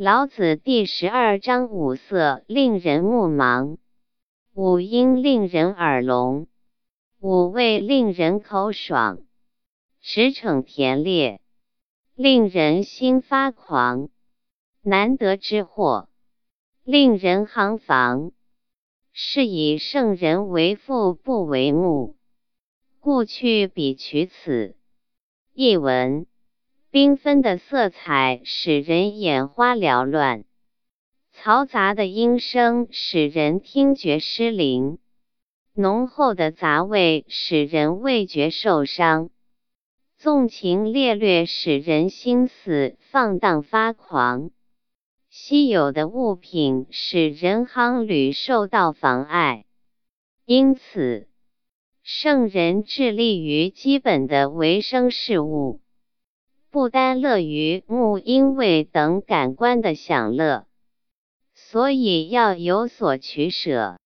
老子第十二章：五色令人目盲，五音令人耳聋，五味令人口爽，驰骋田猎，令人心发狂。难得之货，令人行妨。是以圣人为父不为目，故去彼取此。译文。缤纷的色彩使人眼花缭乱，嘈杂的音声使人听觉失灵，浓厚的杂味使人味觉受伤，纵情猎掠使人心思放荡发狂，稀有的物品使人夯旅受到妨碍。因此，圣人致力于基本的维生事物。不单乐于目、音、味等感官的享乐，所以要有所取舍。